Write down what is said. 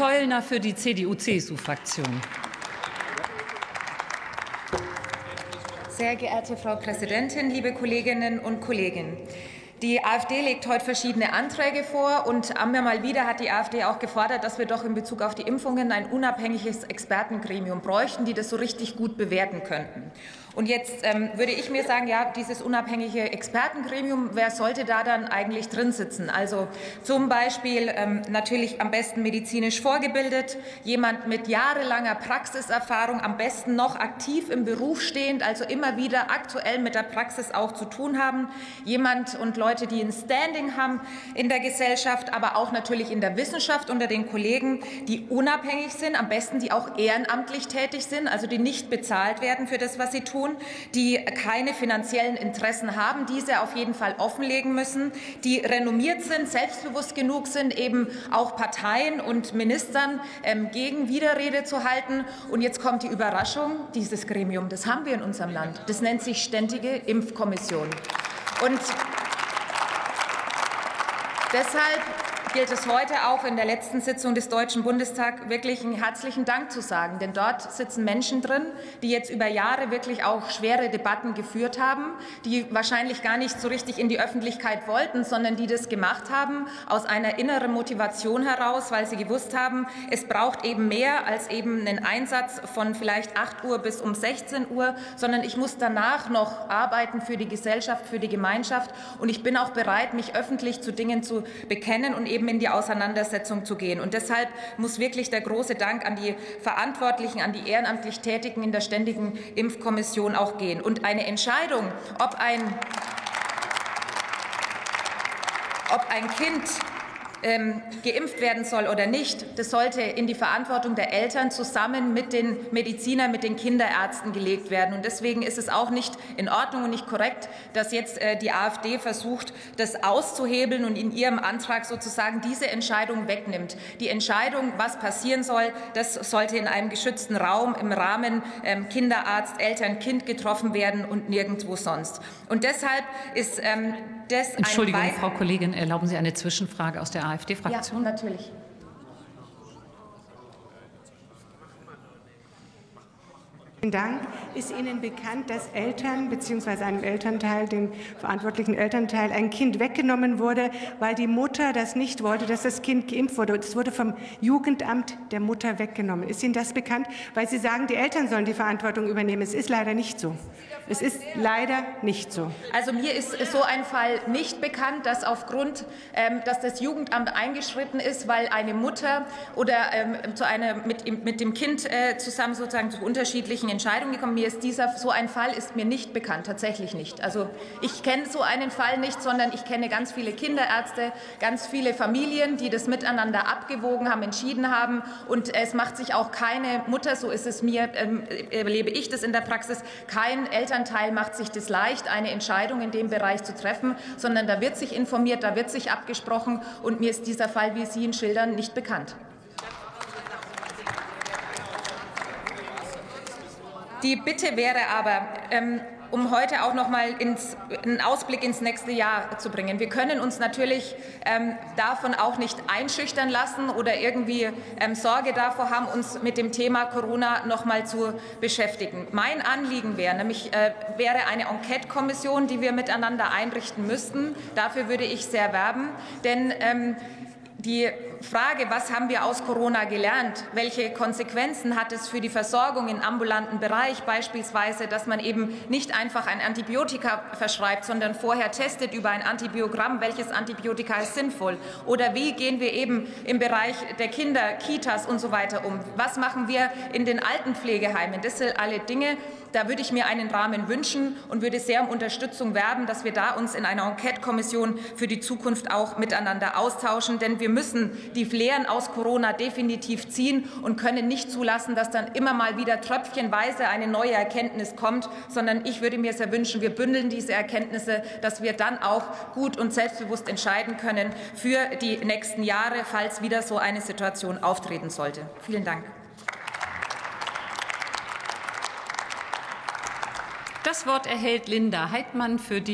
Zollner für die CDU-CSU-Fraktion. Sehr geehrte Frau Präsidentin, liebe Kolleginnen und Kollegen! Die AfD legt heute verschiedene Anträge vor und immer mal wieder hat die AfD auch gefordert, dass wir doch in Bezug auf die Impfungen ein unabhängiges Expertengremium bräuchten, die das so richtig gut bewerten könnten. Und jetzt ähm, würde ich mir sagen, ja, dieses unabhängige Expertengremium, wer sollte da dann eigentlich drin sitzen? Also zum Beispiel ähm, natürlich am besten medizinisch vorgebildet, jemand mit jahrelanger Praxiserfahrung, am besten noch aktiv im Beruf stehend, also immer wieder aktuell mit der Praxis auch zu tun haben, jemand und Leute, die ein Standing haben in der Gesellschaft, aber auch natürlich in der Wissenschaft unter den Kollegen, die unabhängig sind, am besten die auch ehrenamtlich tätig sind, also die nicht bezahlt werden für das, was sie tun tun, die keine finanziellen Interessen haben, diese auf jeden Fall offenlegen müssen, die renommiert sind, selbstbewusst genug sind, eben auch Parteien und Ministern ähm, gegen Widerrede zu halten. Und jetzt kommt die Überraschung, dieses Gremium, das haben wir in unserem Land. Das nennt sich Ständige Impfkommission. Und deshalb gilt es heute auch in der letzten Sitzung des Deutschen Bundestags wirklich einen herzlichen Dank zu sagen. Denn dort sitzen Menschen drin, die jetzt über Jahre wirklich auch schwere Debatten geführt haben, die wahrscheinlich gar nicht so richtig in die Öffentlichkeit wollten, sondern die das gemacht haben aus einer inneren Motivation heraus, weil sie gewusst haben, es braucht eben mehr als eben einen Einsatz von vielleicht 8 Uhr bis um 16 Uhr, sondern ich muss danach noch arbeiten für die Gesellschaft, für die Gemeinschaft. Und ich bin auch bereit, mich öffentlich zu Dingen zu bekennen und eben eben in die Auseinandersetzung zu gehen. Und deshalb muss wirklich der große Dank an die Verantwortlichen, an die ehrenamtlich Tätigen in der Ständigen Impfkommission auch gehen. Und eine Entscheidung, ob ein ob ein Kind ähm, geimpft werden soll oder nicht, das sollte in die Verantwortung der Eltern zusammen mit den Medizinern, mit den Kinderärzten gelegt werden. Und deswegen ist es auch nicht in Ordnung und nicht korrekt, dass jetzt äh, die AfD versucht, das auszuhebeln und in ihrem Antrag sozusagen diese Entscheidung wegnimmt. Die Entscheidung, was passieren soll, das sollte in einem geschützten Raum im Rahmen ähm, Kinderarzt, Eltern, Kind getroffen werden und nirgendwo sonst. Und deshalb ist ähm, das Entschuldigung, Frau Kollegin, erlauben Sie eine Zwischenfrage aus der AfD-Fraktion? Ja, natürlich. Vielen Dank. Ist Ihnen bekannt, dass Eltern bzw. einem Elternteil, dem verantwortlichen Elternteil, ein Kind weggenommen wurde, weil die Mutter das nicht wollte, dass das Kind geimpft wurde? Es wurde vom Jugendamt der Mutter weggenommen. Ist Ihnen das bekannt? Weil Sie sagen, die Eltern sollen die Verantwortung übernehmen. Es ist leider nicht so. Es ist leider nicht so. Also mir ist so ein Fall nicht bekannt, dass aufgrund, ähm, dass das Jugendamt eingeschritten ist, weil eine Mutter oder ähm, zu einer, mit, mit dem Kind äh, zusammen sozusagen zu unterschiedlichen Entscheidungen gekommen. Mir ist dieser so ein Fall ist mir nicht bekannt, tatsächlich nicht. Also ich kenne so einen Fall nicht, sondern ich kenne ganz viele Kinderärzte, ganz viele Familien, die das miteinander abgewogen haben, entschieden haben. Und es macht sich auch keine Mutter, so ist es mir, ähm, erlebe ich das in der Praxis, kein Elternteil macht sich das leicht, eine Entscheidung in dem Bereich zu treffen, sondern da wird sich informiert, da wird sich abgesprochen. Und mir ist dieser Fall, wie Sie ihn schildern, nicht bekannt. Die Bitte wäre aber, ähm, um heute auch noch mal ins, einen Ausblick ins nächste Jahr zu bringen. Wir können uns natürlich ähm, davon auch nicht einschüchtern lassen oder irgendwie ähm, Sorge davor haben, uns mit dem Thema Corona noch mal zu beschäftigen. Mein Anliegen wäre nämlich äh, wäre eine Enquete-Kommission, die wir miteinander einrichten müssten. Dafür würde ich sehr werben, denn ähm, die Frage, was haben wir aus Corona gelernt? Welche Konsequenzen hat es für die Versorgung im ambulanten Bereich? Beispielsweise, dass man eben nicht einfach ein Antibiotika verschreibt, sondern vorher testet über ein Antibiogramm, welches Antibiotika ist sinnvoll. Oder wie gehen wir eben im Bereich der Kinder, Kitas und so weiter um? Was machen wir in den Altenpflegeheimen? Das sind alle Dinge, da würde ich mir einen Rahmen wünschen und würde sehr um Unterstützung werben, dass wir da uns in einer Enquete-Kommission für die Zukunft auch miteinander austauschen. Denn wir müssen die Lehren aus Corona definitiv ziehen und können nicht zulassen, dass dann immer mal wieder tröpfchenweise eine neue Erkenntnis kommt, sondern ich würde mir sehr wünschen, wir bündeln diese Erkenntnisse, dass wir dann auch gut und selbstbewusst entscheiden können für die nächsten Jahre, falls wieder so eine Situation auftreten sollte. Vielen Dank. Das Wort erhält Linda Heidmann für die